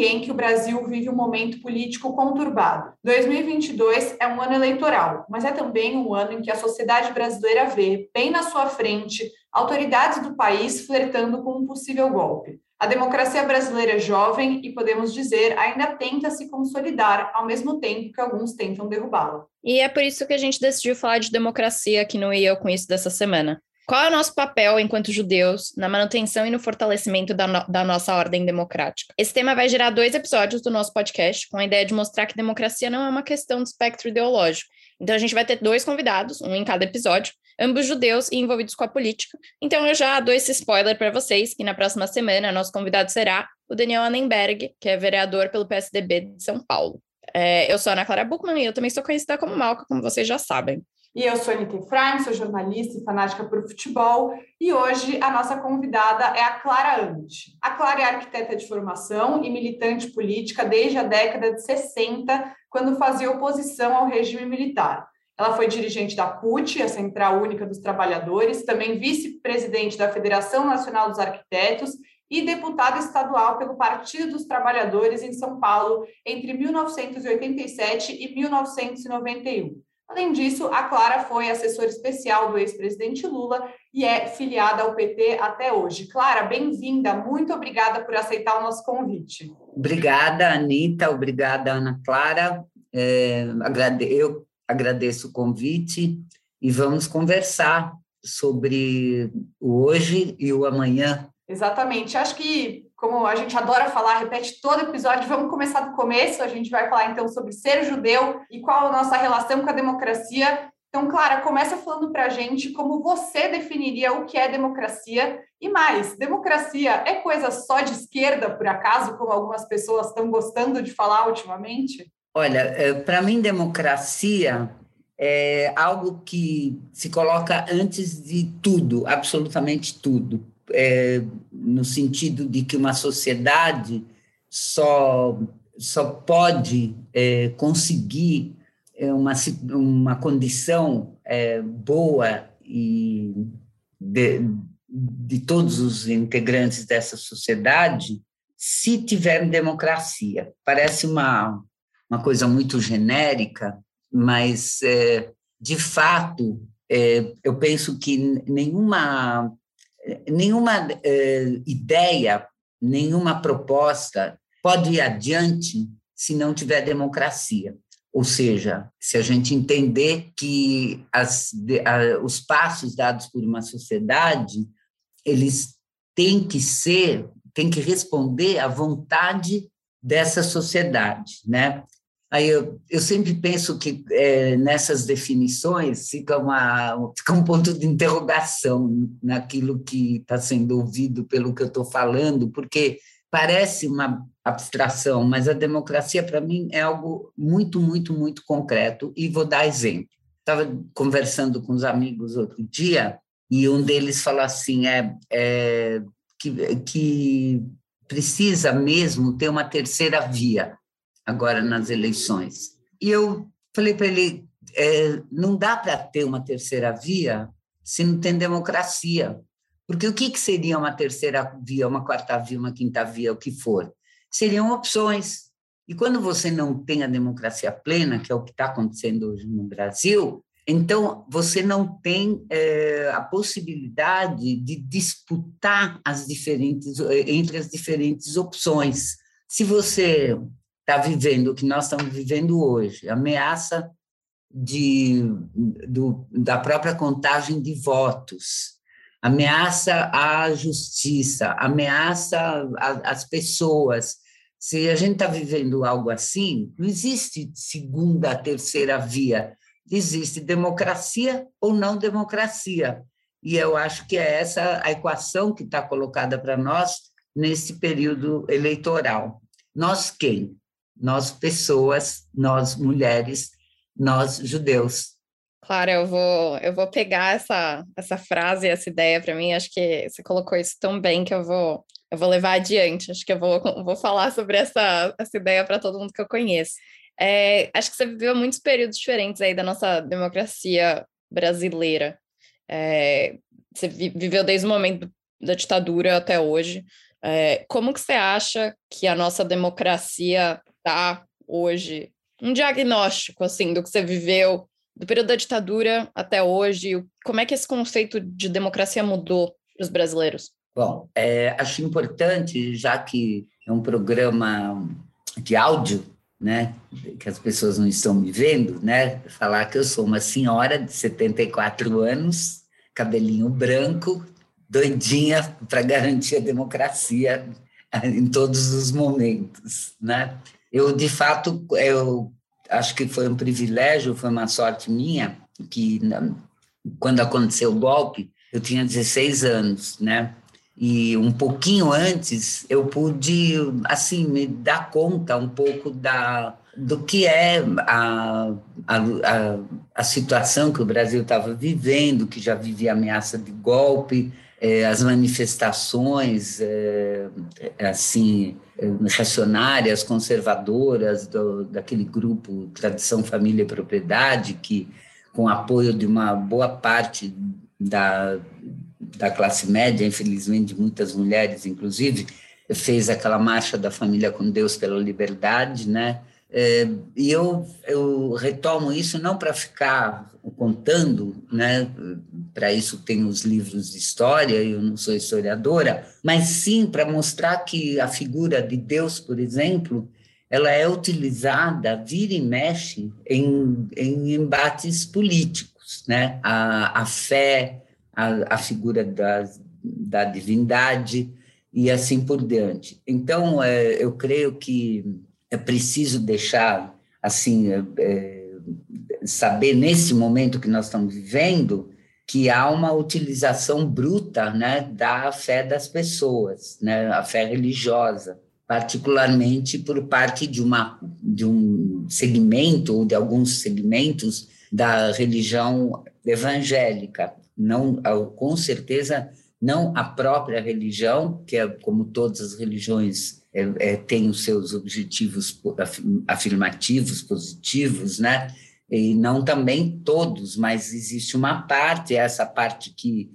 ninguém que o Brasil vive um momento político conturbado. 2022 é um ano eleitoral, mas é também um ano em que a sociedade brasileira vê, bem na sua frente, autoridades do país flertando com um possível golpe. A democracia brasileira é jovem e, podemos dizer, ainda tenta se consolidar, ao mesmo tempo que alguns tentam derrubá-la. E é por isso que a gente decidiu falar de democracia aqui no Eu Com Isso dessa semana. Qual é o nosso papel enquanto judeus na manutenção e no fortalecimento da, no da, nossa ordem democrática? Esse tema vai gerar dois episódios do nosso podcast, com a ideia de mostrar que democracia não é uma questão de espectro ideológico. Então, a gente vai ter dois convidados, um em cada episódio, ambos judeus e envolvidos com a política. Então, eu já dou esse spoiler para vocês, que na próxima semana nosso convidado será o Daniel Annenberg, que é vereador pelo PSDB de São Paulo. É, eu sou a Ana Clara Buchmann e eu também sou conhecida como Malca, como vocês já sabem. E eu sou Anitta Efraim, sou jornalista e fanática por futebol, e hoje a nossa convidada é a Clara Ante. A Clara é arquiteta de formação e militante política desde a década de 60, quando fazia oposição ao regime militar. Ela foi dirigente da CUT, a Central Única dos Trabalhadores, também vice-presidente da Federação Nacional dos Arquitetos e deputada estadual pelo Partido dos Trabalhadores em São Paulo entre 1987 e 1991. Além disso, a Clara foi assessora especial do ex-presidente Lula e é filiada ao PT até hoje. Clara, bem-vinda, muito obrigada por aceitar o nosso convite. Obrigada, Anitta, obrigada, Ana Clara. É, eu agradeço o convite e vamos conversar sobre o hoje e o amanhã. Exatamente. Acho que como a gente adora falar, repete todo episódio, vamos começar do começo. A gente vai falar então sobre ser judeu e qual a nossa relação com a democracia. Então, Clara, começa falando para a gente como você definiria o que é democracia e mais, democracia é coisa só de esquerda, por acaso, como algumas pessoas estão gostando de falar ultimamente? Olha, é, para mim, democracia é algo que se coloca antes de tudo, absolutamente tudo é, no sentido de que uma sociedade só, só pode é, conseguir é, uma, uma condição é, boa e de, de todos os integrantes dessa sociedade se tiver democracia. Parece uma, uma coisa muito genérica, mas, é, de fato, é, eu penso que nenhuma nenhuma eh, ideia, nenhuma proposta pode ir adiante se não tiver democracia. Ou seja, se a gente entender que as, a, os passos dados por uma sociedade, eles têm que ser, têm que responder à vontade dessa sociedade, né? Aí eu, eu sempre penso que é, nessas definições fica, uma, fica um ponto de interrogação naquilo que está sendo ouvido pelo que eu estou falando, porque parece uma abstração, mas a democracia, para mim, é algo muito, muito, muito concreto, e vou dar exemplo. Estava conversando com os amigos outro dia, e um deles falou assim, é, é que, que precisa mesmo ter uma terceira via, agora nas eleições. E eu falei para ele: é, não dá para ter uma terceira via se não tem democracia. Porque o que, que seria uma terceira via, uma quarta via, uma quinta via, o que for? Seriam opções. E quando você não tem a democracia plena, que é o que está acontecendo hoje no Brasil, então você não tem é, a possibilidade de disputar as diferentes entre as diferentes opções. Se você está vivendo, o que nós estamos vivendo hoje, ameaça de, do, da própria contagem de votos, ameaça à justiça, ameaça às pessoas. Se a gente está vivendo algo assim, não existe segunda, terceira via, existe democracia ou não democracia. E eu acho que é essa a equação que está colocada para nós nesse período eleitoral. Nós quem? Nós pessoas, nós mulheres, nós judeus. Claro, eu vou, eu vou pegar essa, essa frase, essa ideia para mim. Acho que você colocou isso tão bem que eu vou, eu vou levar adiante. Acho que eu vou, vou falar sobre essa, essa ideia para todo mundo que eu conheço. É, acho que você viveu muitos períodos diferentes aí da nossa democracia brasileira. É, você viveu desde o momento da ditadura até hoje. É, como que você acha que a nossa democracia está hoje? Um diagnóstico, assim, do que você viveu do período da ditadura até hoje, como é que esse conceito de democracia mudou para os brasileiros? Bom, é, acho importante, já que é um programa de áudio, né, que as pessoas não estão me vendo, né, falar que eu sou uma senhora de 74 anos, cabelinho branco, doidinha para garantir a democracia em todos os momentos, né? Eu de fato eu acho que foi um privilégio, foi uma sorte minha que quando aconteceu o golpe eu tinha 16 anos, né? E um pouquinho antes eu pude, assim, me dar conta um pouco da, do que é a, a, a, a situação que o Brasil estava vivendo, que já vivia ameaça de golpe, é, as manifestações, é, assim, reacionárias, conservadoras, do, daquele grupo Tradição, Família e Propriedade, que, com apoio de uma boa parte da, da classe média, infelizmente muitas mulheres, inclusive, fez aquela marcha da família com Deus pela liberdade, né? É, e eu, eu retomo isso não para ficar contando, né? Para isso tem os livros de história, eu não sou historiadora, mas sim para mostrar que a figura de Deus, por exemplo, ela é utilizada, vira e mexe em, em embates políticos, né? A, a fé, a, a figura da, da divindade e assim por diante. Então, é, eu creio que é preciso deixar, assim, é, é, saber nesse momento que nós estamos vivendo que há uma utilização bruta né, da fé das pessoas, né, a fé religiosa, particularmente por parte de, uma, de um segmento ou de alguns segmentos da religião evangélica. Não, com certeza, não a própria religião, que é como todas as religiões é, é, tem os seus objetivos afirmativos, positivos, né? E não também todos, mas existe uma parte, essa parte que,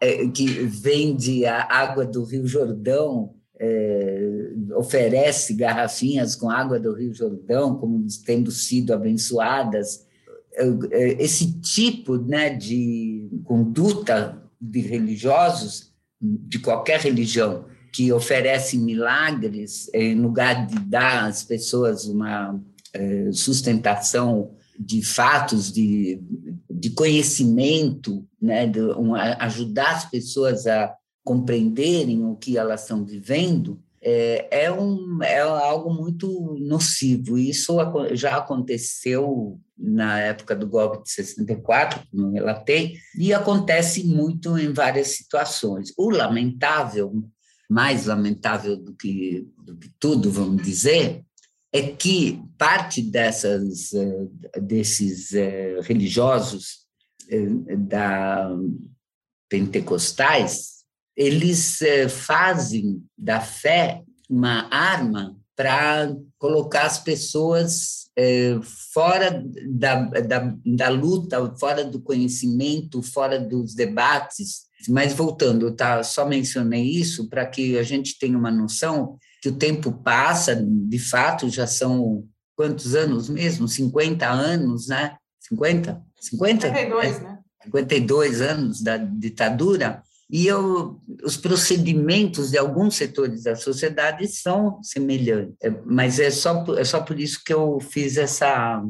é, que vende a água do Rio Jordão, é, oferece garrafinhas com água do Rio Jordão como tendo sido abençoadas é, esse tipo né, de conduta de religiosos, de qualquer religião, que oferece milagres em lugar de dar às pessoas uma é, sustentação de fatos, de, de conhecimento, né, de uma, ajudar as pessoas a compreenderem o que elas estão vivendo, é, é, um, é algo muito nocivo. Isso já aconteceu na época do golpe de 64, como eu relatei, e acontece muito em várias situações. O lamentável, mais lamentável do que, do que tudo, vamos dizer, é que parte dessas, eh, desses eh, religiosos eh, da pentecostais eles fazem da fé uma arma para colocar as pessoas fora da, da, da, luta, fora do conhecimento, fora dos debates. Mas voltando, tá, só mencionei isso para que a gente tenha uma noção que o tempo passa, de fato, já são quantos anos mesmo? 50 anos, né? 50? 50? 52, né? 52 anos da ditadura e eu, os procedimentos de alguns setores da sociedade são semelhantes, é, mas é só, é só por isso que eu fiz essa,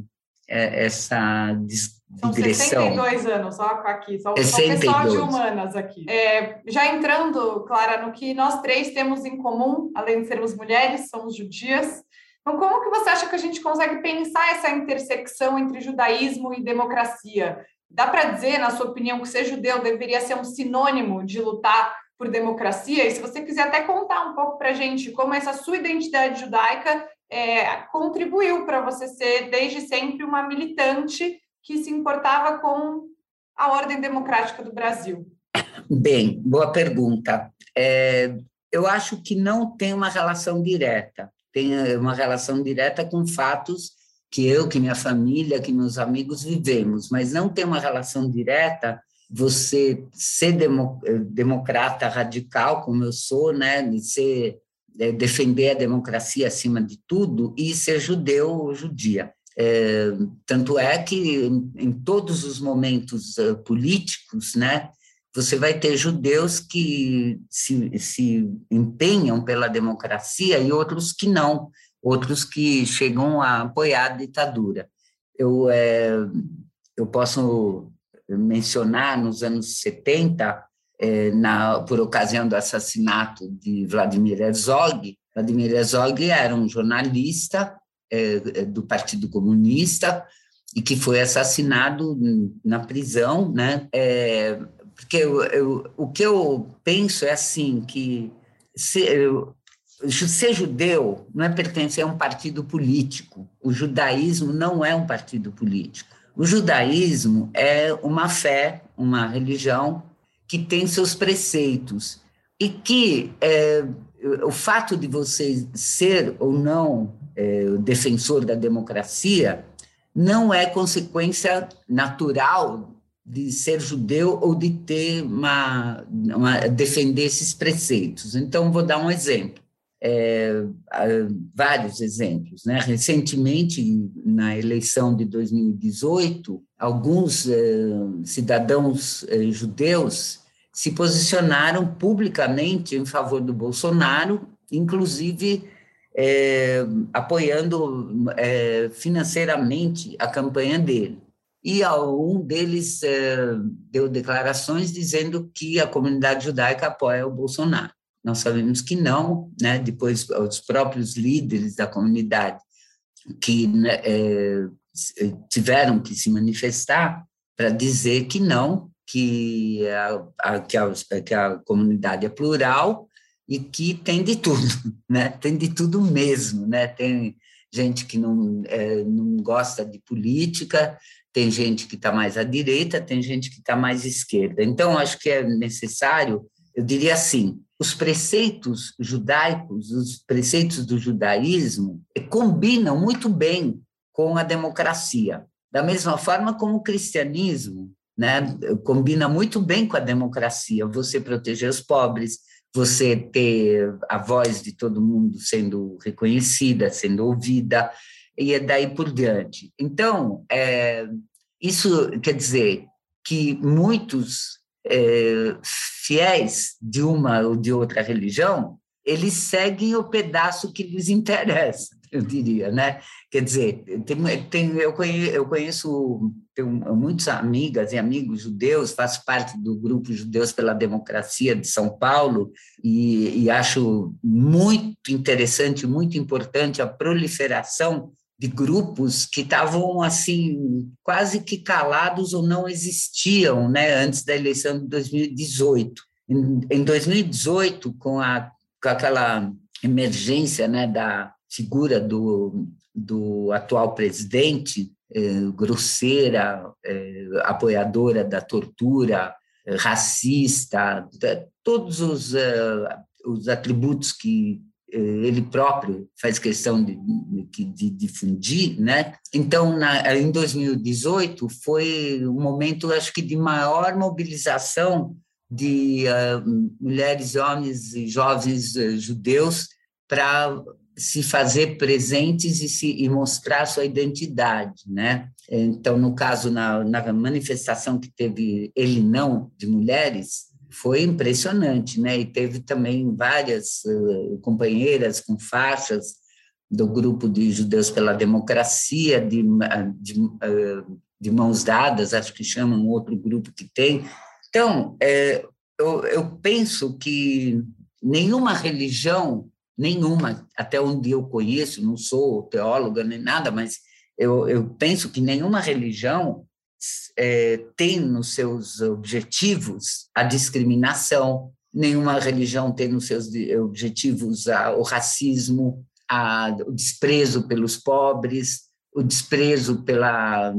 é, essa digressão. São 62 anos, só aqui, só, 62. só pessoal de humanas aqui. É, já entrando, Clara, no que nós três temos em comum, além de sermos mulheres, somos judias, então, como que você acha que a gente consegue pensar essa intersecção entre judaísmo e democracia? Dá para dizer, na sua opinião, que ser judeu deveria ser um sinônimo de lutar por democracia? E se você quiser até contar um pouco para a gente como essa sua identidade judaica é, contribuiu para você ser, desde sempre, uma militante que se importava com a ordem democrática do Brasil. Bem, boa pergunta. É, eu acho que não tem uma relação direta. Tem uma relação direta com fatos que eu, que minha família, que meus amigos vivemos, mas não tem uma relação direta você ser demo, democrata radical, como eu sou, né, ser, é, defender a democracia acima de tudo, e ser judeu ou judia. É, tanto é que em, em todos os momentos uh, políticos, né, você vai ter judeus que se, se empenham pela democracia e outros que não, outros que chegam a apoiar a ditadura. Eu, é, eu posso mencionar nos anos 70, é, na, por ocasião do assassinato de Vladimir Herzog. Vladimir Herzog era um jornalista é, é do Partido Comunista e que foi assassinado na prisão, né? É, porque eu, eu, o que eu penso é assim que se, eu, ser judeu não é pertencer a um partido político. O judaísmo não é um partido político. O judaísmo é uma fé, uma religião que tem seus preceitos e que é, o fato de você ser ou não é, defensor da democracia não é consequência natural de ser judeu ou de ter uma, uma defender esses preceitos. Então vou dar um exemplo é, vários exemplos. Né? Recentemente, na eleição de 2018, alguns é, cidadãos é, judeus se posicionaram publicamente em favor do Bolsonaro, inclusive é, apoiando é, financeiramente a campanha dele. E um deles é, deu declarações dizendo que a comunidade judaica apoia o Bolsonaro. Nós sabemos que não, né? depois os próprios líderes da comunidade que né, é, tiveram que se manifestar para dizer que não, que a, a, que, a, que a comunidade é plural e que tem de tudo, né? tem de tudo mesmo. Né? Tem gente que não, é, não gosta de política, tem gente que está mais à direita, tem gente que está mais à esquerda. Então, acho que é necessário, eu diria assim, os preceitos judaicos, os preceitos do judaísmo, combinam muito bem com a democracia. Da mesma forma como o cristianismo né, combina muito bem com a democracia. Você proteger os pobres, você ter a voz de todo mundo sendo reconhecida, sendo ouvida, e é daí por diante. Então, é, isso quer dizer que muitos é, fiéis de uma ou de outra religião, eles seguem o pedaço que lhes interessa, eu diria, né? Quer dizer, tem, tem, eu conheço, eu conheço tenho muitas amigas e amigos judeus, faço parte do grupo Judeus pela Democracia de São Paulo e, e acho muito interessante, muito importante a proliferação de grupos que estavam assim quase que calados ou não existiam, né, antes da eleição de 2018. Em, em 2018, com, a, com aquela emergência, né, da figura do, do atual presidente, eh, grosseira, eh, apoiadora da tortura, eh, racista, todos os, os atributos que ele próprio faz questão de, de difundir, né? Então, na, em 2018 foi um momento, acho que, de maior mobilização de uh, mulheres, homens e jovens uh, judeus para se fazer presentes e, se, e mostrar sua identidade, né? Então, no caso, na, na manifestação que teve Ele Não, de mulheres, foi impressionante, né? E teve também várias uh, companheiras com faixas do grupo de Judeus pela Democracia, de, de, uh, de mãos dadas, acho que chamam um outro grupo que tem. Então, é, eu, eu penso que nenhuma religião, nenhuma, até onde eu conheço, não sou teóloga nem nada, mas eu, eu penso que nenhuma religião é, tem nos seus objetivos a discriminação, nenhuma religião tem nos seus objetivos a, o racismo, a, o desprezo pelos pobres, o desprezo pela,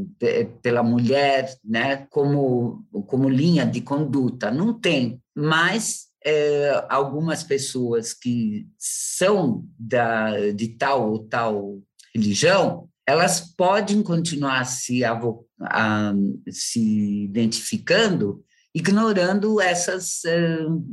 pela mulher, né, como, como linha de conduta. Não tem, mas é, algumas pessoas que são da, de tal ou tal religião elas podem continuar se, a, se identificando ignorando essas,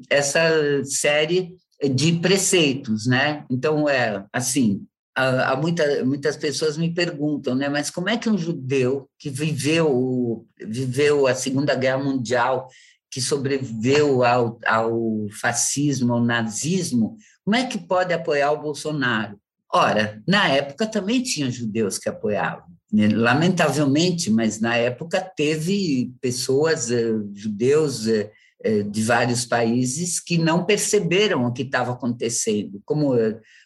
essa série de preceitos, né? Então, é assim, há muita, muitas pessoas me perguntam, né? Mas como é que um judeu que viveu, viveu a Segunda Guerra Mundial, que sobreviveu ao, ao fascismo, ao nazismo, como é que pode apoiar o Bolsonaro? Ora, na época também tinha judeus que apoiavam. Né? Lamentavelmente, mas na época teve pessoas, eh, judeus eh, eh, de vários países, que não perceberam o que estava acontecendo. Como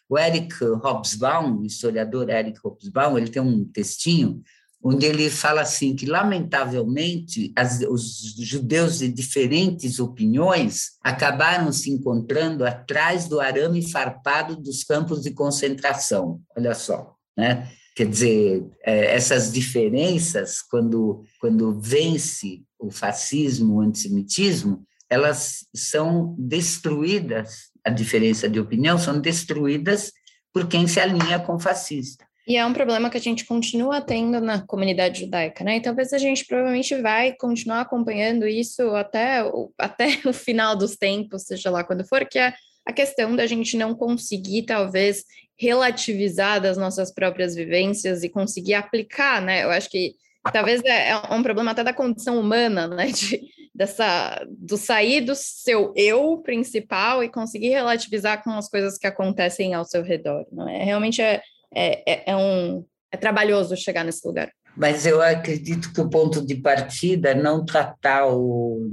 o Eric Hobsbawm, o historiador Eric Hobsbawm, ele tem um textinho onde ele fala assim que lamentavelmente as, os judeus de diferentes opiniões acabaram se encontrando atrás do arame farpado dos campos de concentração. Olha só, né? Quer dizer, é, essas diferenças, quando, quando vence o fascismo, o antissemitismo, elas são destruídas, a diferença de opinião, são destruídas por quem se alinha com o fascista. E é um problema que a gente continua tendo na comunidade judaica, né? E talvez a gente provavelmente vai continuar acompanhando isso até o, até o final dos tempos, seja lá quando for, que é a questão da gente não conseguir, talvez, relativizar das nossas próprias vivências e conseguir aplicar, né? Eu acho que talvez é, é um problema até da condição humana, né? De, dessa, do sair do seu eu principal e conseguir relativizar com as coisas que acontecem ao seu redor, não é? Realmente é é, é, é, um, é trabalhoso chegar nesse lugar. Mas eu acredito que o ponto de partida é não tratar o,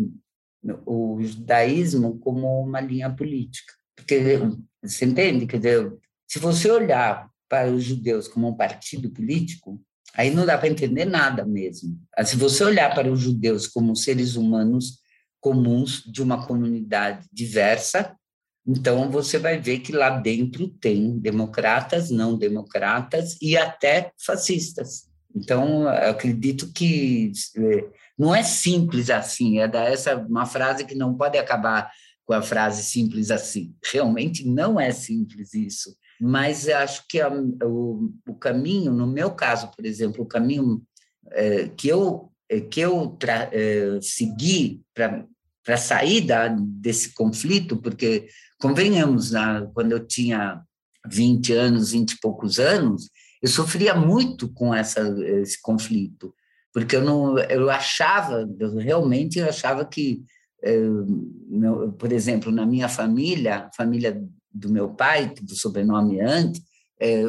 o judaísmo como uma linha política. Porque, você entende? Quer dizer, se você olhar para os judeus como um partido político, aí não dá para entender nada mesmo. Se você olhar para os judeus como seres humanos comuns de uma comunidade diversa, então, você vai ver que lá dentro tem democratas, não democratas e até fascistas. Então, acredito que é, não é simples assim, é essa uma frase que não pode acabar com a frase simples assim. Realmente não é simples isso. Mas acho que a, o, o, caminho, no meu caso, por exemplo, o caminho é, que eu, é, que eu é, segui para sair da, desse conflito, porque Convenhamos, né? quando eu tinha 20 anos, 20 e poucos anos, eu sofria muito com essa, esse conflito, porque eu não, eu achava, eu realmente eu achava que, eh, por exemplo, na minha família, família do meu pai, do sobrenome antes, é,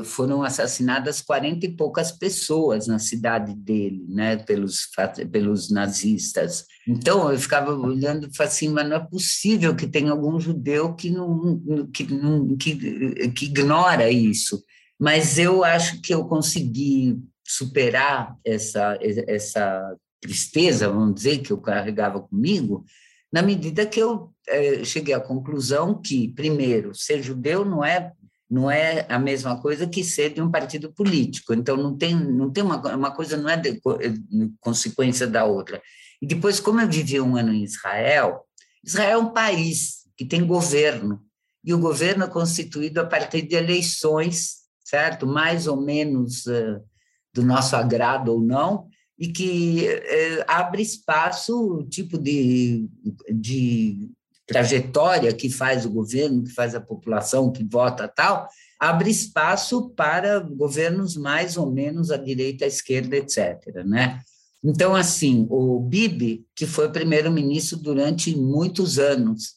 foram assassinadas quarenta e poucas pessoas na cidade dele, né, pelos, pelos nazistas. Então, eu ficava olhando e falava assim, mas não é possível que tenha algum judeu que, não, que, não, que, que ignora isso. Mas eu acho que eu consegui superar essa, essa tristeza, vamos dizer, que eu carregava comigo, na medida que eu é, cheguei à conclusão que, primeiro, ser judeu não é não é a mesma coisa que ser de um partido político. Então, não tem, não tem uma, uma coisa, não é de, de consequência da outra. E depois, como eu vivi um ano em Israel, Israel é um país que tem governo, e o governo é constituído a partir de eleições, certo? Mais ou menos uh, do nosso agrado ou não, e que uh, abre espaço, tipo de, de trajetória que faz o governo, que faz a população, que vota tal, abre espaço para governos mais ou menos à direita, à esquerda, etc. Né? Então, assim, o Bibi, que foi primeiro-ministro durante muitos anos.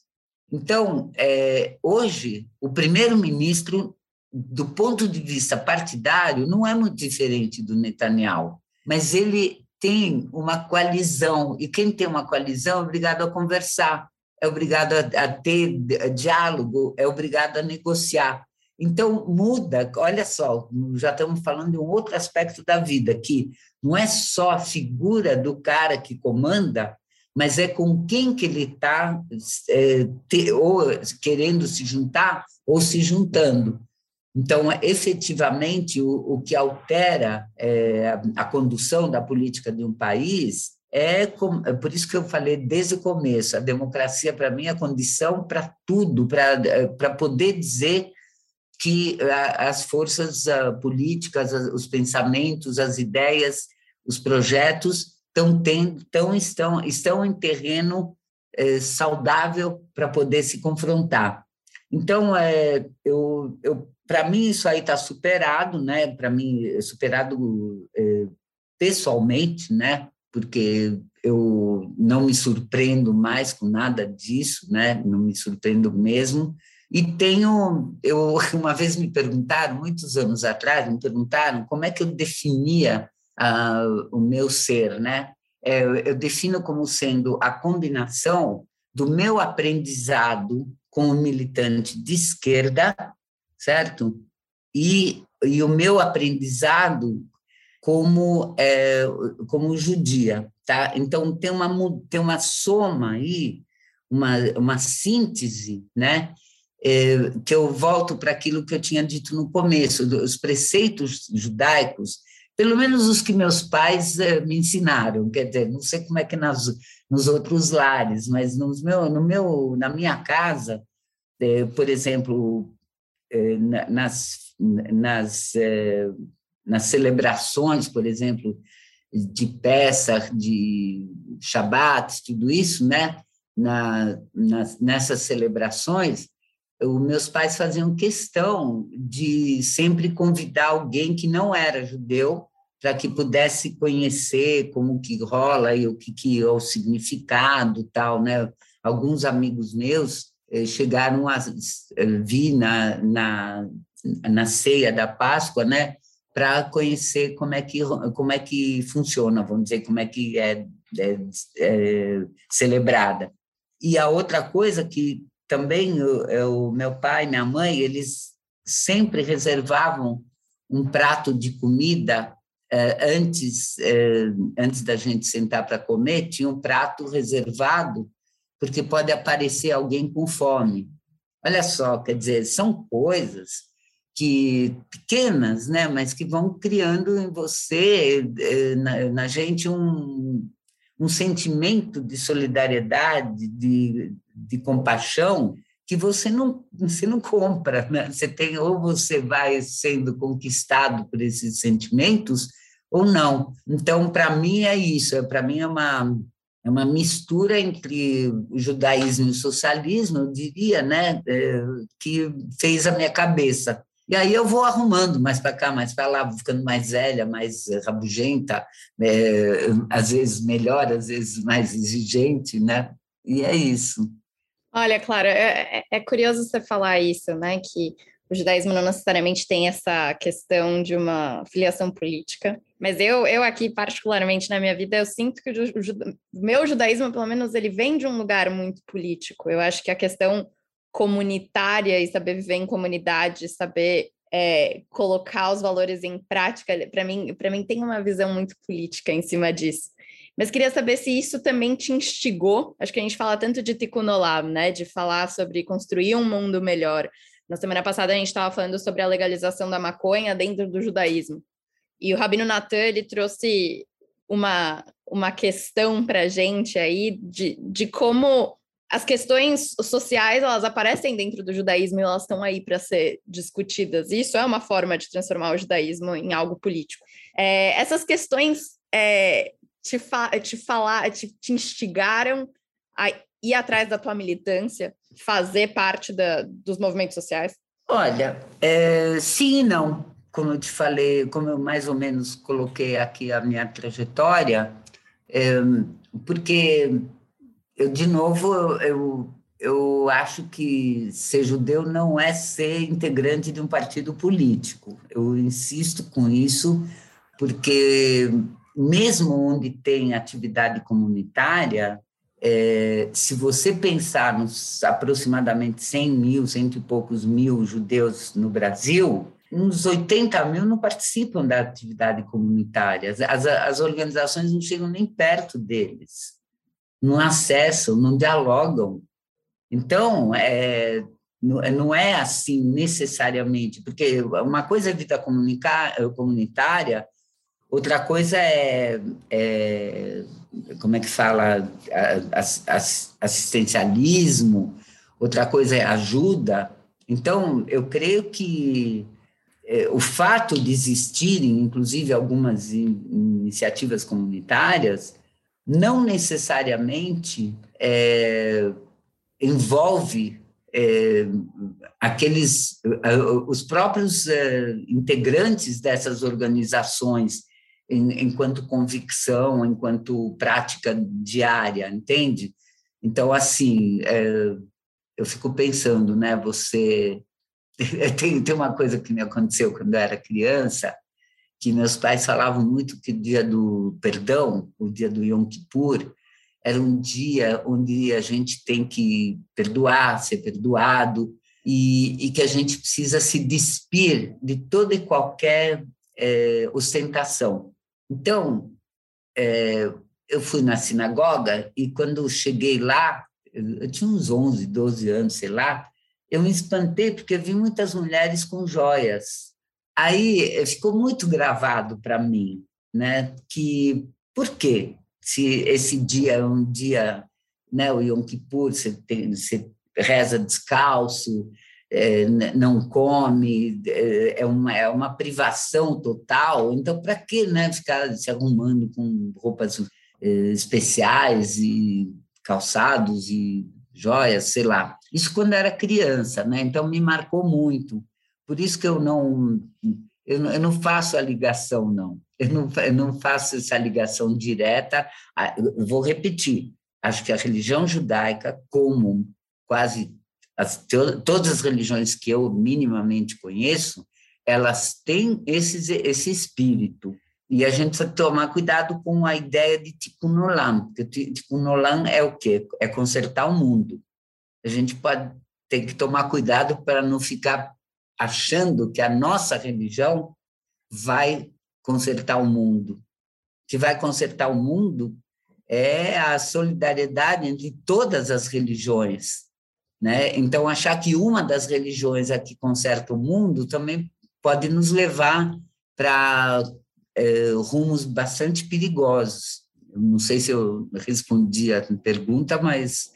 Então, é, hoje, o primeiro-ministro, do ponto de vista partidário, não é muito diferente do Netanyahu, mas ele tem uma coalizão, e quem tem uma coalizão é obrigado a conversar é obrigado a, ter diálogo, é obrigado a negociar. Então, muda, olha só, já estamos falando de um outro aspecto da vida, que não é só a figura do cara que comanda, mas é com quem que ele está é, ou querendo se juntar ou se juntando. Então, efetivamente, o, o que altera é, a, a condução da política de um país é, com, é por isso que eu falei desde o começo, a democracia para mim é condição para tudo, para poder dizer que as forças políticas, os pensamentos, as ideias, os projetos estão tendo, estão, estão, estão em terreno é, saudável para poder se confrontar. Então, é, eu, eu para mim, isso aí está superado, né? Para mim, superado é, pessoalmente, né? Porque eu não me surpreendo mais com nada disso, né? Não me surpreendo mesmo. E tenho, eu uma vez me perguntaram, muitos anos atrás, me perguntaram como é que eu definia uh, o meu ser, né? É, eu defino como sendo a combinação do meu aprendizado como militante de esquerda, certo? E, e o meu aprendizado como é, como judia, tá? Então tem uma tem uma soma aí, uma uma síntese, né? É, que eu volto para aquilo que eu tinha dito no começo, os preceitos judaicos, pelo menos os que meus pais é, me ensinaram, quer dizer, não sei como é que nas, nos outros lares, mas nos meu, no meu, na minha casa, é, por exemplo, é, nas, nas, é, nas celebrações, por exemplo, de peça, de Shabat, tudo isso, né? Na, nas, nessas celebrações, os meus pais faziam questão de sempre convidar alguém que não era judeu para que pudesse conhecer como que rola e o que, que é o significado tal, né? Alguns amigos meus eh, chegaram a eh, vir na, na, na ceia da Páscoa, né? Para conhecer como é que como é que funciona, vamos dizer, como é que é, é, é celebrada. E a outra coisa que também o, meu pai, minha mãe, eles sempre reservavam um prato de comida eh, antes eh, antes da gente sentar para comer, tinha um prato reservado porque pode aparecer alguém com fome. Olha só, quer dizer, são coisas que pequenas, né, mas que vão criando em você, eh, na, na gente um, um sentimento de solidariedade, de, de compaixão, que você não, você não compra, né? Você tem ou você vai sendo conquistado por esses sentimentos ou não. Então, para mim é isso. É, para mim é uma é uma mistura entre o judaísmo e o socialismo, eu diria, né? É, que fez a minha cabeça. E aí eu vou arrumando mais para cá, mais para lá, vou ficando mais velha, mais rabugenta, é, às vezes melhor, às vezes mais exigente, né? E é isso. Olha, Clara, é, é, é curioso você falar isso, né? Que o judaísmo não necessariamente tem essa questão de uma filiação política, mas eu, eu aqui, particularmente na minha vida, eu sinto que o, o, meu judaísmo, pelo menos, ele vem de um lugar muito político. Eu acho que a questão comunitária e saber viver em comunidade, saber é, colocar os valores em prática, para mim, para mim tem uma visão muito política em cima disso. Mas queria saber se isso também te instigou. Acho que a gente fala tanto de Tikkun Olam, né? De falar sobre construir um mundo melhor. Na semana passada a gente estava falando sobre a legalização da maconha dentro do judaísmo. E o Rabino Natan ele trouxe uma, uma questão para a gente aí de, de como as questões sociais elas aparecem dentro do judaísmo e elas estão aí para ser discutidas. Isso é uma forma de transformar o judaísmo em algo político. É, essas questões é, te, fa te falar, te, te instigaram a ir atrás da tua militância, fazer parte da, dos movimentos sociais? Olha, é, sim e não. Como eu te falei, como eu mais ou menos coloquei aqui a minha trajetória, é, porque eu, de novo, eu, eu acho que ser judeu não é ser integrante de um partido político. Eu insisto com isso, porque mesmo onde tem atividade comunitária, é, se você pensar nos aproximadamente 100 mil, cento e poucos mil judeus no Brasil, uns 80 mil não participam da atividade comunitária. As, as organizações não chegam nem perto deles, não acessam, não dialogam. Então, é, não é assim necessariamente, porque uma coisa é vida comunitária, Outra coisa é, é como é que fala, assistencialismo, outra coisa é ajuda. Então, eu creio que é, o fato de existirem, inclusive, algumas iniciativas comunitárias, não necessariamente é, envolve é, aqueles os próprios é, integrantes dessas organizações em, enquanto convicção, enquanto prática diária, entende? Então, assim, é, eu fico pensando, né? Você tem, tem uma coisa que me aconteceu quando eu era criança, que meus pais falavam muito que o dia do perdão, o dia do Yom Kippur, era um dia onde a gente tem que perdoar, ser perdoado, e, e que a gente precisa se despir de toda e qualquer é, ostentação. Então, é, eu fui na sinagoga e quando cheguei lá, eu tinha uns 11, 12 anos, sei lá, eu me espantei porque vi muitas mulheres com joias. Aí eh, ficou muito gravado para mim, né? Que por quê? Se esse dia é um dia, né, o Yom Kippur, você, tem, você reza descalço, é, não come, é, é uma, é uma privação total. Então, para que né, ficar se arrumando com roupas é, especiais e calçados e joias, sei lá. Isso quando era criança, né? Então me marcou muito. Por isso que eu não eu não, eu não faço a ligação, não. Eu não, eu não faço essa ligação direta. Eu vou repetir. Acho que a religião judaica, como quase as, todas as religiões que eu minimamente conheço, elas têm esse, esse espírito. E a gente precisa tomar cuidado com a ideia de tipo Nolan, porque tipo Nolan é o quê? É consertar o mundo. A gente pode ter que tomar cuidado para não ficar achando que a nossa religião vai consertar o mundo. O que vai consertar o mundo é a solidariedade entre todas as religiões. Né? Então, achar que uma das religiões é que conserta o mundo também pode nos levar para é, rumos bastante perigosos. Eu não sei se eu respondi a pergunta, mas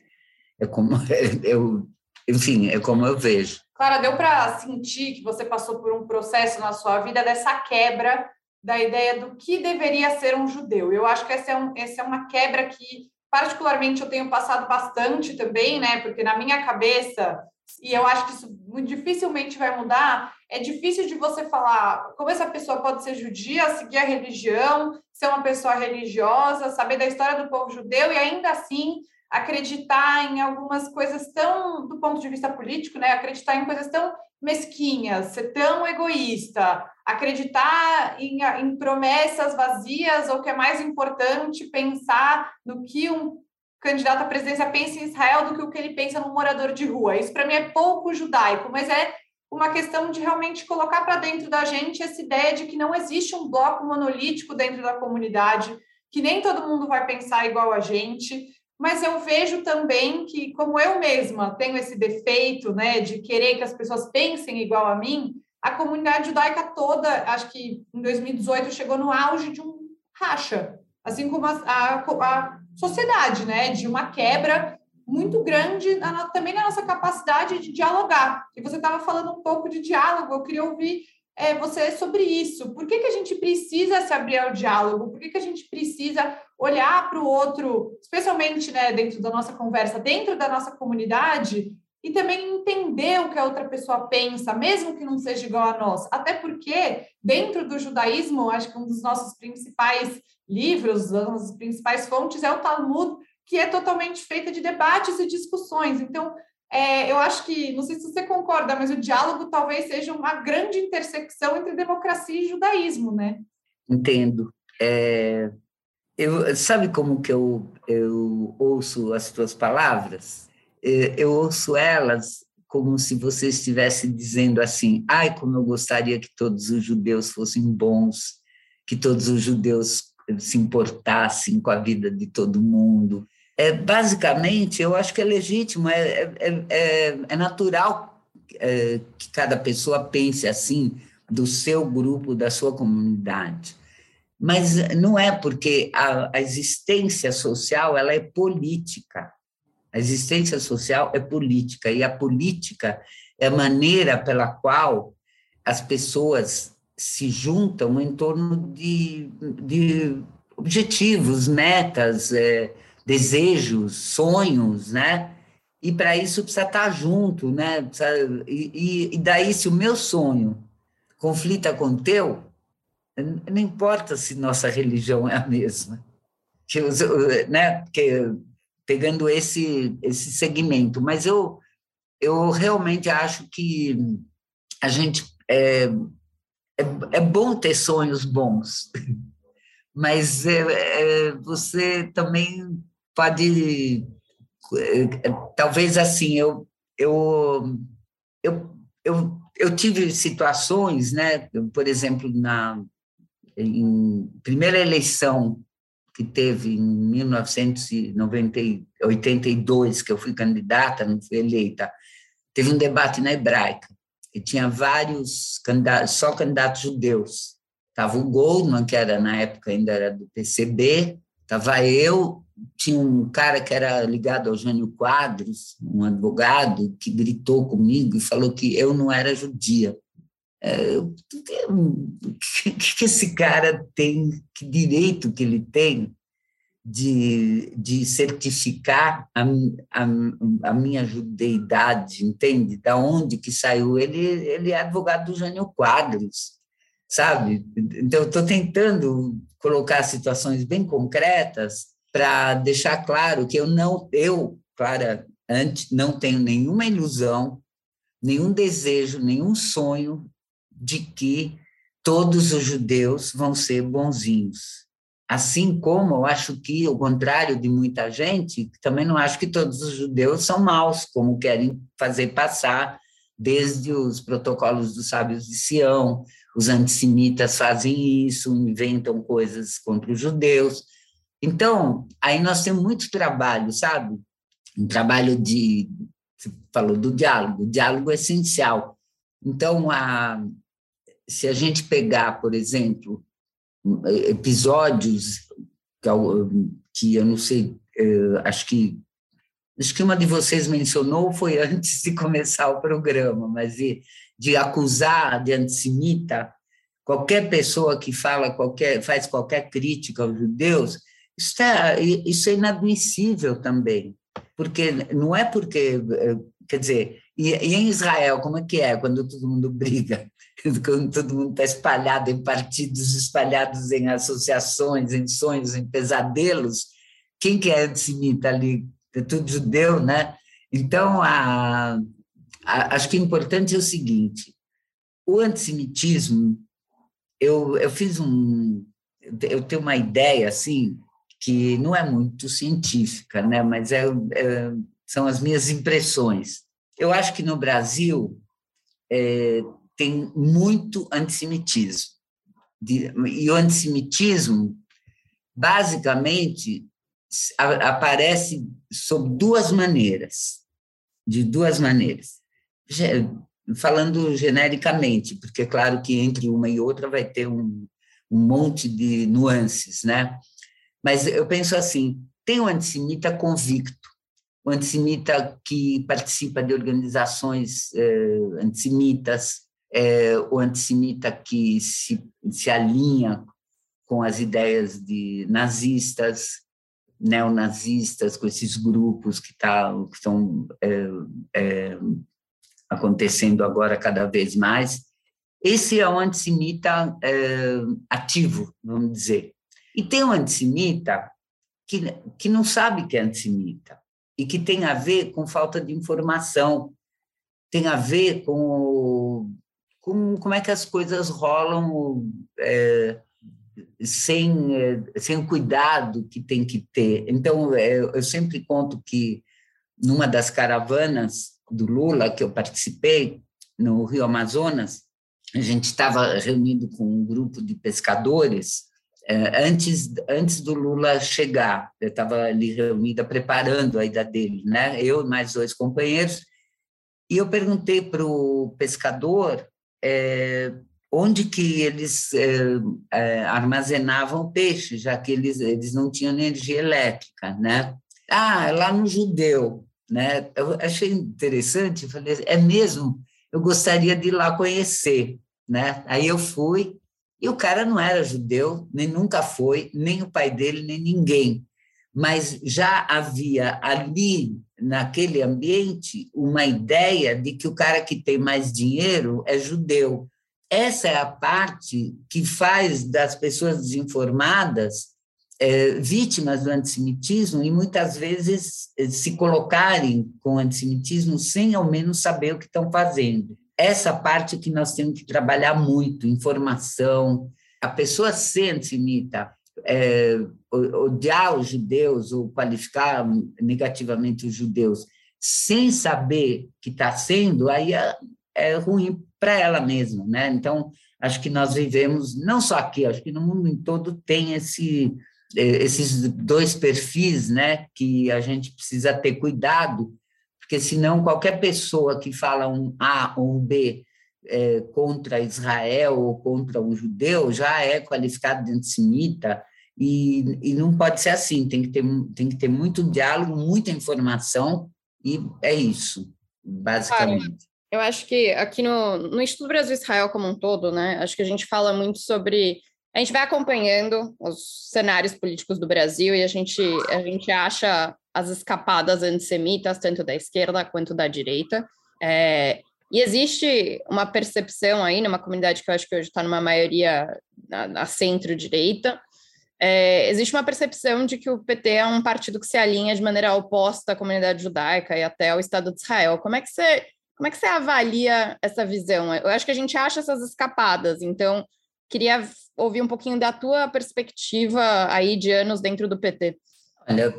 é como eu, enfim, é como eu vejo. Clara, deu para sentir que você passou por um processo na sua vida dessa quebra da ideia do que deveria ser um judeu. Eu acho que essa é, um, essa é uma quebra que, particularmente, eu tenho passado bastante também, né? Porque na minha cabeça, e eu acho que isso dificilmente vai mudar, é difícil de você falar como essa pessoa pode ser judia, seguir a religião, ser uma pessoa religiosa, saber da história do povo judeu e ainda assim acreditar em algumas coisas tão, do ponto de vista político, né? Acreditar em coisas tão mesquinhas, ser tão egoísta, acreditar em, em promessas vazias, ou que é mais importante pensar no que um candidato à presidência pensa em Israel do que o que ele pensa no morador de rua. Isso para mim é pouco judaico, mas é uma questão de realmente colocar para dentro da gente essa ideia de que não existe um bloco monolítico dentro da comunidade, que nem todo mundo vai pensar igual a gente, mas eu vejo também que, como eu mesma tenho esse defeito, né, de querer que as pessoas pensem igual a mim, a comunidade judaica toda, acho que em 2018 chegou no auge de um racha, assim como a, a, a sociedade, né, de uma quebra muito grande na, também na nossa capacidade de dialogar. E você estava falando um pouco de diálogo, eu queria ouvir é, você sobre isso. Por que, que a gente precisa se abrir ao diálogo? Por que, que a gente precisa olhar para o outro, especialmente né, dentro da nossa conversa, dentro da nossa comunidade, e também entender o que a outra pessoa pensa, mesmo que não seja igual a nós. Até porque, dentro do judaísmo, acho que um dos nossos principais livros, das nossas principais fontes é o Talmud, que é totalmente feita de debates e discussões. Então, é, eu acho que, não sei se você concorda, mas o diálogo talvez seja uma grande intersecção entre democracia e judaísmo, né? Entendo. É, eu, sabe como que eu, eu ouço as tuas palavras? É, eu ouço elas como se você estivesse dizendo assim: ai, como eu gostaria que todos os judeus fossem bons, que todos os judeus se importassem com a vida de todo mundo. É, basicamente, eu acho que é legítimo, é, é, é, é natural é, que cada pessoa pense assim do seu grupo, da sua comunidade. Mas não é porque a, a existência social ela é política. A existência social é política e a política é a maneira pela qual as pessoas se juntam em torno de, de objetivos, metas, é, desejos, sonhos, né? E para isso precisa estar junto, né? E, e, daí, se o meu sonho conflita com o teu, não importa se nossa religião é a mesma. Que, né? que, pegando esse, esse segmento. Mas eu, eu realmente acho que a gente. É, é, é bom ter sonhos bons, mas é, é, você também pode talvez assim eu eu eu, eu, eu tive situações né por exemplo na em primeira eleição que teve em 1982 que eu fui candidata não fui eleita teve um debate na hebraica e tinha vários candidatos só candidatos judeus estava o Goldman que era na época ainda era do PCB estava eu tinha um cara que era ligado ao Jânio Quadros, um advogado, que gritou comigo e falou que eu não era judia. Que, que esse cara tem, que direito que ele tem de, de certificar a, a, a, minha judeidade, entende? Da onde que saiu? Ele, ele é advogado do Jânio Quadros, sabe? Então, estou tentando colocar situações bem concretas para deixar claro que eu não, eu, Clara, antes, não tenho nenhuma ilusão, nenhum desejo, nenhum sonho de que todos os judeus vão ser bonzinhos. Assim como eu acho que, ao contrário de muita gente, também não acho que todos os judeus são maus, como querem fazer passar, desde os protocolos dos sábios de Sião, os antissemitas fazem isso, inventam coisas contra os judeus. Então, aí nós temos muito trabalho, sabe? Um trabalho de. Você falou do diálogo, o diálogo é essencial. Então, a, se a gente pegar, por exemplo, episódios que, eu não sei, eh, acho que acho que uma de vocês mencionou foi antes de começar o programa, mas de, de acusar de antissemita qualquer pessoa que fala qualquer faz qualquer crítica aos judeus isso é, isso é inadmissível também, porque não é porque, eh, quer dizer, e, e em Israel, como é que é quando todo mundo briga? Quando todo mundo está espalhado em partidos, espalhados em associações, em sonhos, em pesadelos, quem que é antissemita ali? É tudo judeu, né? Então, a, a, acho que o importante é o seguinte, o antissemitismo, eu, eu fiz um, eu tenho uma ideia, assim, que não é muito científica, né? mas é, é, são as minhas impressões. Eu acho que no Brasil é, tem muito antissemitismo. E o antissemitismo, basicamente, aparece sob duas maneiras, de duas maneiras. Falando genericamente, porque é claro que entre uma e outra vai ter um, um monte de nuances, né? Mas eu penso assim: tem o antissemita convicto, o antissemita que participa de organizações eh, antissemitas, eh, o antissemita que se, se alinha com as ideias de nazistas, neonazistas, com esses grupos que, tá, que estão é, é, acontecendo agora cada vez mais. Esse é um antissemita é, ativo, vamos dizer. E tem um antissemita que, que não sabe que é antissemita e que tem a ver com falta de informação, tem a ver com, com como é que as coisas rolam é, sem, é, sem o cuidado que tem que ter. Então, é, eu sempre conto que numa das caravanas do Lula que eu participei, no Rio Amazonas, a gente estava reunido com um grupo de pescadores é, antes, antes do Lula chegar, eu estava ali reunida preparando a ida dele, né? Eu e mais dois companheiros, e eu perguntei para o pescador é, onde que eles é, é, armazenavam peixe, já que eles, eles não tinham energia elétrica, né? Ah, lá no Judeu, né? Eu achei interessante, falei, é mesmo, eu gostaria de ir lá conhecer, né? Aí eu fui, E o cara não era judeu, nem nunca foi, nem o pai dele, nem ninguém. Mas já havia ali, naquele ambiente, uma ideia de que o cara que tem mais dinheiro é judeu. Essa é a parte que faz das pessoas desinformadas é, vítimas do antissemitismo e muitas vezes é, se colocarem com o antissemitismo sem ao menos saber o que estão fazendo. Essa parte que nós temos que trabalhar muito, informação. A pessoa ser antissemita, é, odiar os judeus ou qualificar negativamente os judeus sem saber que está sendo, aí é, é ruim para ela mesma, né? Então, acho que nós vivemos, não só aqui, acho que no mundo em todo tem esse é, esses dois perfis, né, que a gente precisa ter cuidado, porque senão qualquer pessoa que fala um A ou um B é, contra Israel ou contra um judeu já é qualificado de antissemita, e, e não pode ser assim, tem que, ter, tem que ter muito diálogo, muita informação, e é isso, basicamente. Eu acho que aqui no, no Instituto Brasil-Israel como um todo, né, acho que a gente fala muito sobre a gente vai acompanhando os cenários políticos do Brasil e a gente, a gente acha as escapadas antissemitas, tanto da esquerda quanto da direita. É, e existe uma percepção aí numa comunidade que eu acho que hoje está numa maioria na, na centro-direita, é, existe uma percepção de que o PT é um partido que se alinha de maneira oposta à comunidade judaica e até ao Estado de Israel. Como é que você, como é que você avalia essa visão? Eu acho que a gente acha essas escapadas, então queria ouvir um pouquinho da tua perspectiva aí de anos dentro do PT. Olha,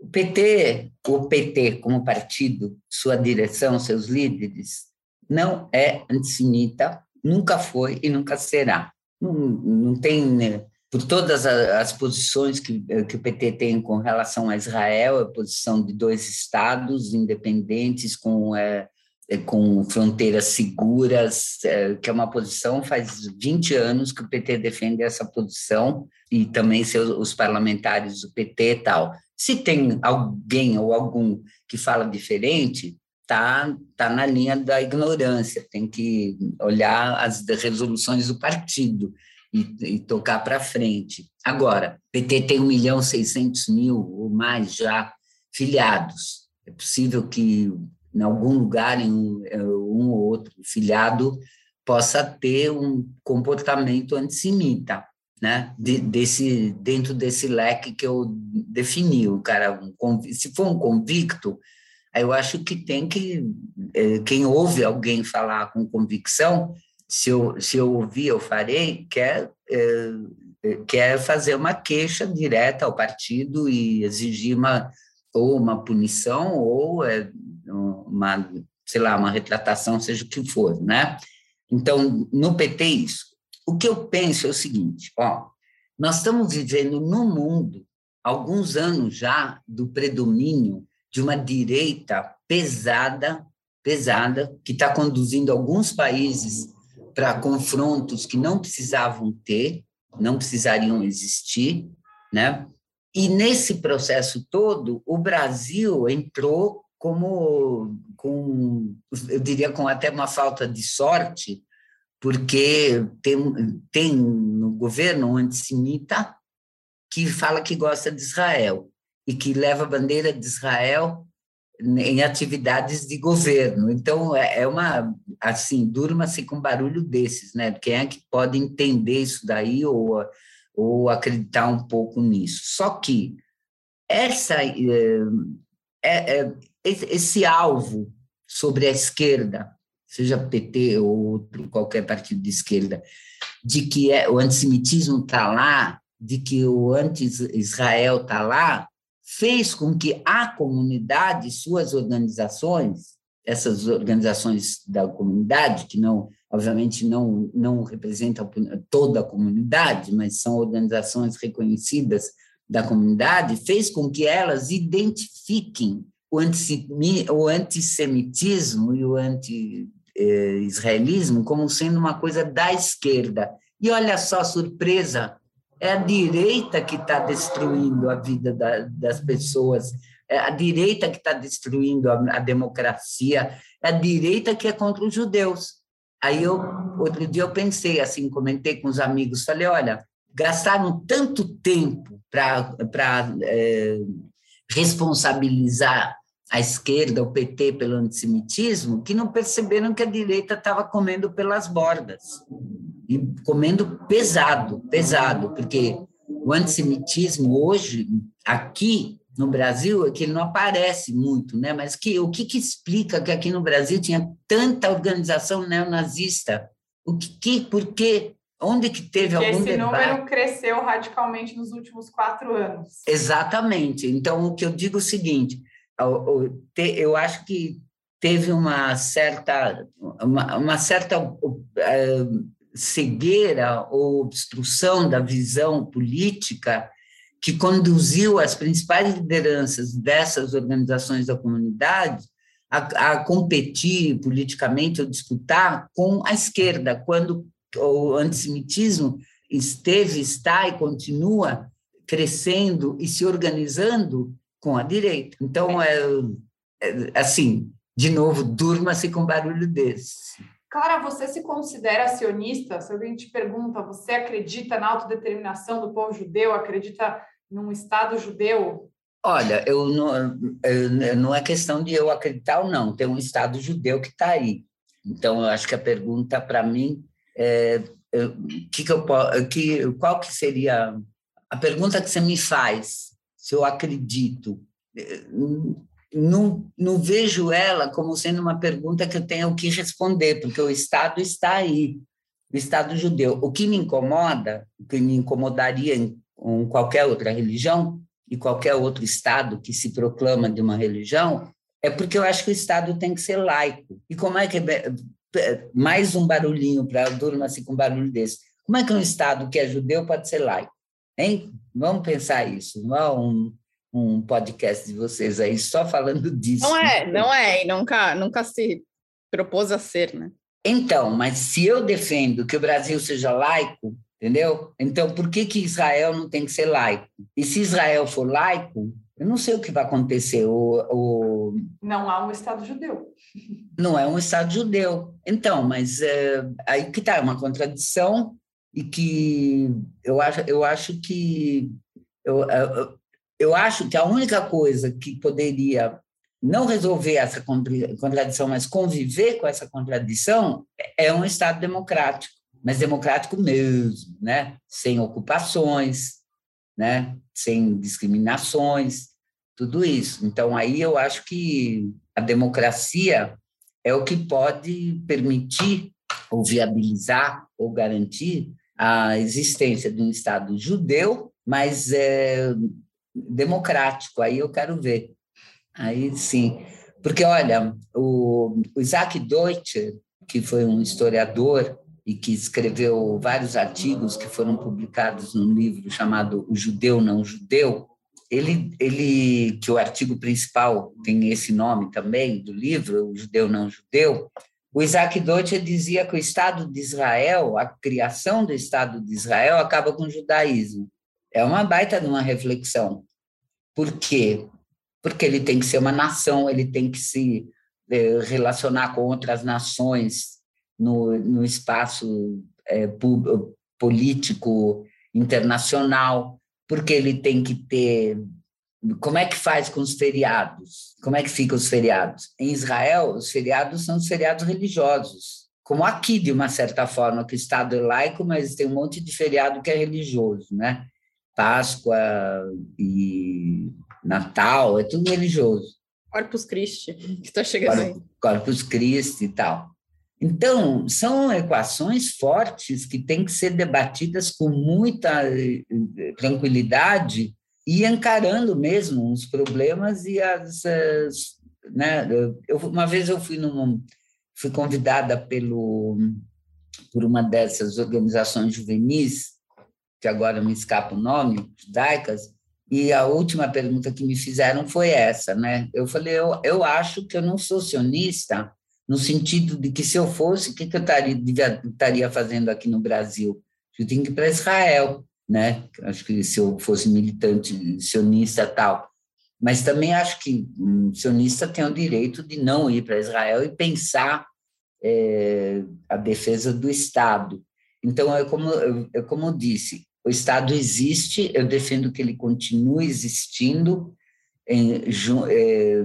o PT, o PT como partido, sua direção, seus líderes, não é antissemita, nunca foi e nunca será. Não, não tem, né, por todas as posições que, que o PT tem com relação a Israel, a posição de dois estados independentes com é, é, com fronteiras seguras, é, que é uma posição, faz 20 anos que o PT defende essa posição, e também seus, os parlamentares do PT e tal. Se tem alguém ou algum que fala diferente, está tá na linha da ignorância, tem que olhar as resoluções do partido e, e tocar para frente. Agora, PT tem 1 milhão e 600 mil ou mais já filiados. É possível que em algum lugar, em um, é, um ou outro filiado, possa ter um comportamento antissemita, né? De, desse, dentro desse leque que eu defini. O cara, um, se for um convicto, eu acho que tem que. É, quem ouve alguém falar com convicção, se eu, se eu ouvir, eu farei, quer, é, quer fazer uma queixa direta ao partido e exigir uma, ou uma punição ou é, uma, sei lá, uma retratação, seja o que for, né? Então, no PT, isso. O que eu penso é o seguinte, ó, nós estamos vivendo no mundo, alguns anos já, do predomínio de uma direita pesada, pesada, que está conduzindo alguns países para confrontos que não precisavam ter, não precisariam existir, né? E nesse processo todo, o Brasil entrou como com, eu diria, com até uma falta de sorte, porque tem, tem no governo um antissemita que fala que gosta de Israel e que leva a bandeira de Israel em atividades de governo. Então, é, é uma, assim, durma-se com barulho desses, né? Quem é que pode entender isso daí ou, ou acreditar um pouco nisso? Só que essa é, é, esse alvo sobre a esquerda, seja PT ou outro, qualquer partido de esquerda, de que é, o antissemitismo está lá, de que o anti-Israel está lá, fez com que a comunidade, suas organizações, essas organizações da comunidade, que não, obviamente, não, não representam toda a comunidade, mas são organizações reconhecidas da comunidade, fez com que elas identifiquem o, antissemitismo e o anti-israelismo como sendo uma coisa da esquerda. E olha só, surpresa, é a direita que está destruindo a vida da, das pessoas, é a direita que está destruindo a, a democracia, é a direita que é contra os judeus. Aí eu outro dia eu pensei assim, comentei com os amigos, falei, olha, gastaram tanto tempo para é, responsabilizar a esquerda, o PT, pelo antissemitismo, que não perceberam que a direita estava comendo pelas bordas. E comendo pesado, pesado, porque o antissemitismo hoje, aqui no Brasil, é que ele não aparece muito, né? mas que, o que, que explica que aqui no Brasil tinha tanta organização neonazista? O que, que por quê? Onde que teve algum esse debate? Esse número cresceu radicalmente nos últimos quatro anos. Exatamente. Então, o que eu digo é o seguinte, eu acho que teve uma certa, uma, uma certa uh, cegueira ou obstrução da visão política que conduziu as principais lideranças dessas organizações da comunidade a, a competir politicamente ou disputar com a esquerda, quando o antissemitismo esteve, está e continua crescendo e se organizando com a direita. Então, é, é assim, de novo, durma-se com barulho desse. Clara, você se considera sionista? Se alguém te pergunta, você acredita na autodeterminação do povo judeu? Acredita num Estado judeu? Olha, eu não, eu, não é questão de eu acreditar ou não. Tem um Estado judeu que está aí. Então, eu acho que a pergunta para mim é, que que eu, que, qual que seria a pergunta que você me faz se eu acredito. Não, não vejo ela como sendo uma pergunta que eu tenho que responder, porque o Estado está aí, o Estado judeu. O que me incomoda, o que me incomodaria em, em qualquer outra religião e qualquer outro Estado que se proclama de uma religião, é porque eu acho que o Estado tem que ser laico. E como é que é, mais um barulhinho para durma assim com um barulho desse? Como é que um Estado que é judeu pode ser laico? Hein? Vamos pensar isso. Não é um, um podcast de vocês aí só falando disso. Não é, não é, e nunca, nunca se propôs a ser, né? Então, mas se eu defendo que o Brasil seja laico, entendeu? Então, por que, que Israel não tem que ser laico? E se Israel for laico, eu não sei o que vai acontecer. O, o... Não há um Estado judeu. Não é um Estado judeu. Então, mas é, aí que está, uma contradição e que eu acho, eu acho que eu, eu, eu acho que a única coisa que poderia não resolver essa contradição, mas conviver com essa contradição, é um Estado democrático, mas democrático mesmo, né? sem ocupações, né? sem discriminações, tudo isso. Então, aí eu acho que a democracia é o que pode permitir ou viabilizar ou garantir a existência de um Estado judeu, mas é, democrático. Aí eu quero ver. Aí sim. Porque, olha, o, Isaac Deutscher, que foi um historiador e que escreveu vários artigos que foram publicados num livro chamado O Judeu Não Judeu, ele, ele que o artigo principal tem esse nome também do livro, O Judeu Não Judeu, o Isaac Deutscher dizia que o Estado de Israel, a criação do Estado de Israel, acaba com o judaísmo. É uma baita de uma reflexão. Por quê? Porque ele tem que ser uma nação, ele tem que se eh, relacionar com outras nações no, no espaço é, político internacional, porque ele tem que ter como é que faz com os feriados? Como é que ficam os feriados? Em Israel, os feriados são os feriados religiosos, como aqui, de uma certa forma, que o Estado é laico, mas tem um monte de feriado que é religioso, né? Páscoa e Natal, é tudo religioso. Corpus Christi, que está chegando aí. Corpus Christi e tal. Então, são equações fortes que têm que ser debatidas com muita eh, tranquilidade e encarando mesmo os problemas e as, as né eu uma vez eu fui num fui convidada pelo por uma dessas organizações juvenis que agora me escapa o nome judaicas e a última pergunta que me fizeram foi essa né? Eu falei eu, eu acho que eu não sou sionista no sentido de que se eu fosse o que, que eu estaria fazendo aqui no Brasil? Eu tenho que ir para Israel né? Acho que se eu fosse militante sionista tal, mas também acho que um sionista tem o direito de não ir para Israel e pensar é, a defesa do Estado. Então, é como, é como eu disse, o Estado existe, eu defendo que ele continue existindo, em, é,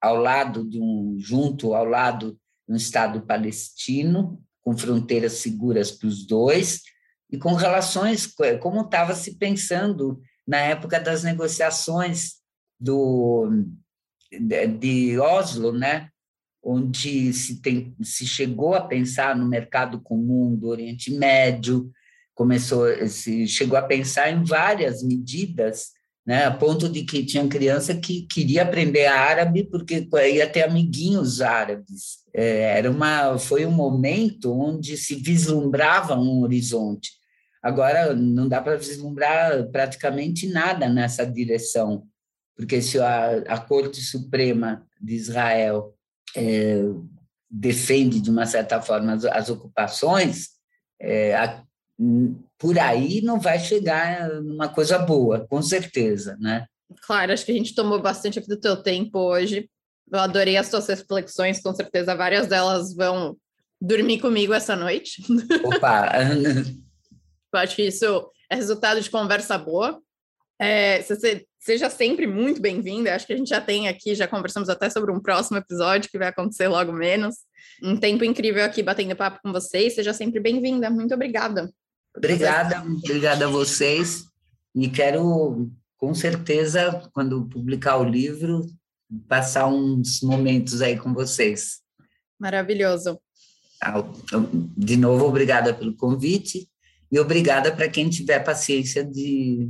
ao lado de um, junto ao lado de um Estado palestino, com fronteiras seguras para os dois, e com relações, como estava se pensando na época das negociações do, de Oslo, né? onde se, tem, se chegou a pensar no mercado comum do Oriente Médio, começou se chegou a pensar em várias medidas, né, a ponto de que tinha criança que queria aprender árabe porque ia ter amiguinhos árabes. É, era uma foi um momento onde se vislumbrava um horizonte. Agora não dá para vislumbrar praticamente nada nessa direção, porque se a, a Corte Suprema de Israel é, defende, de uma certa forma, as, as ocupações, é, a, por aí não vai chegar numa coisa boa, com certeza, né? Claro, acho que a gente tomou bastante aqui do teu tempo hoje. Eu adorei as tuas reflexões, com certeza várias delas vão dormir comigo essa noite. Opa! Eu acho que isso é resultado de conversa boa. É, você seja sempre muito bem-vinda. Acho que a gente já tem aqui, já conversamos até sobre um próximo episódio que vai acontecer logo menos. Um tempo incrível aqui batendo papo com vocês. Seja sempre bem-vinda. Muito obrigada. Obrigada, obrigada a vocês. E quero, com certeza, quando publicar o livro, passar uns momentos aí com vocês. Maravilhoso. De novo, obrigada pelo convite e obrigada para quem tiver paciência de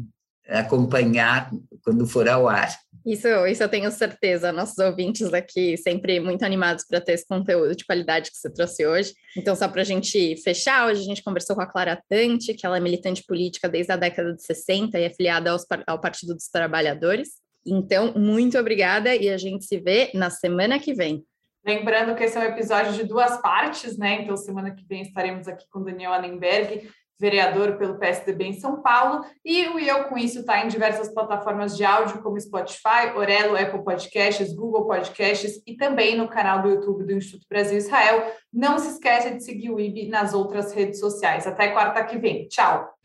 acompanhar quando for ao ar. Isso, isso eu tenho certeza. Nossos ouvintes aqui sempre muito animados para ter esse conteúdo de qualidade que você trouxe hoje. Então, só para a gente fechar, hoje a gente conversou com a Clara Tante, que ela é militante política desde a década de 60 e é afiliada aos, ao Partido dos Trabalhadores. Então, muito obrigada e a gente se vê na semana que vem. Lembrando que esse é um episódio de duas partes, né? Então, semana que vem estaremos aqui com Daniel Annenberg vereador pelo PSDB em São Paulo, e o Eu Com Isso está em diversas plataformas de áudio, como Spotify, Orelo, Apple Podcasts, Google Podcasts e também no canal do YouTube do Instituto Brasil Israel. Não se esqueça de seguir o IB nas outras redes sociais. Até quarta que vem. Tchau!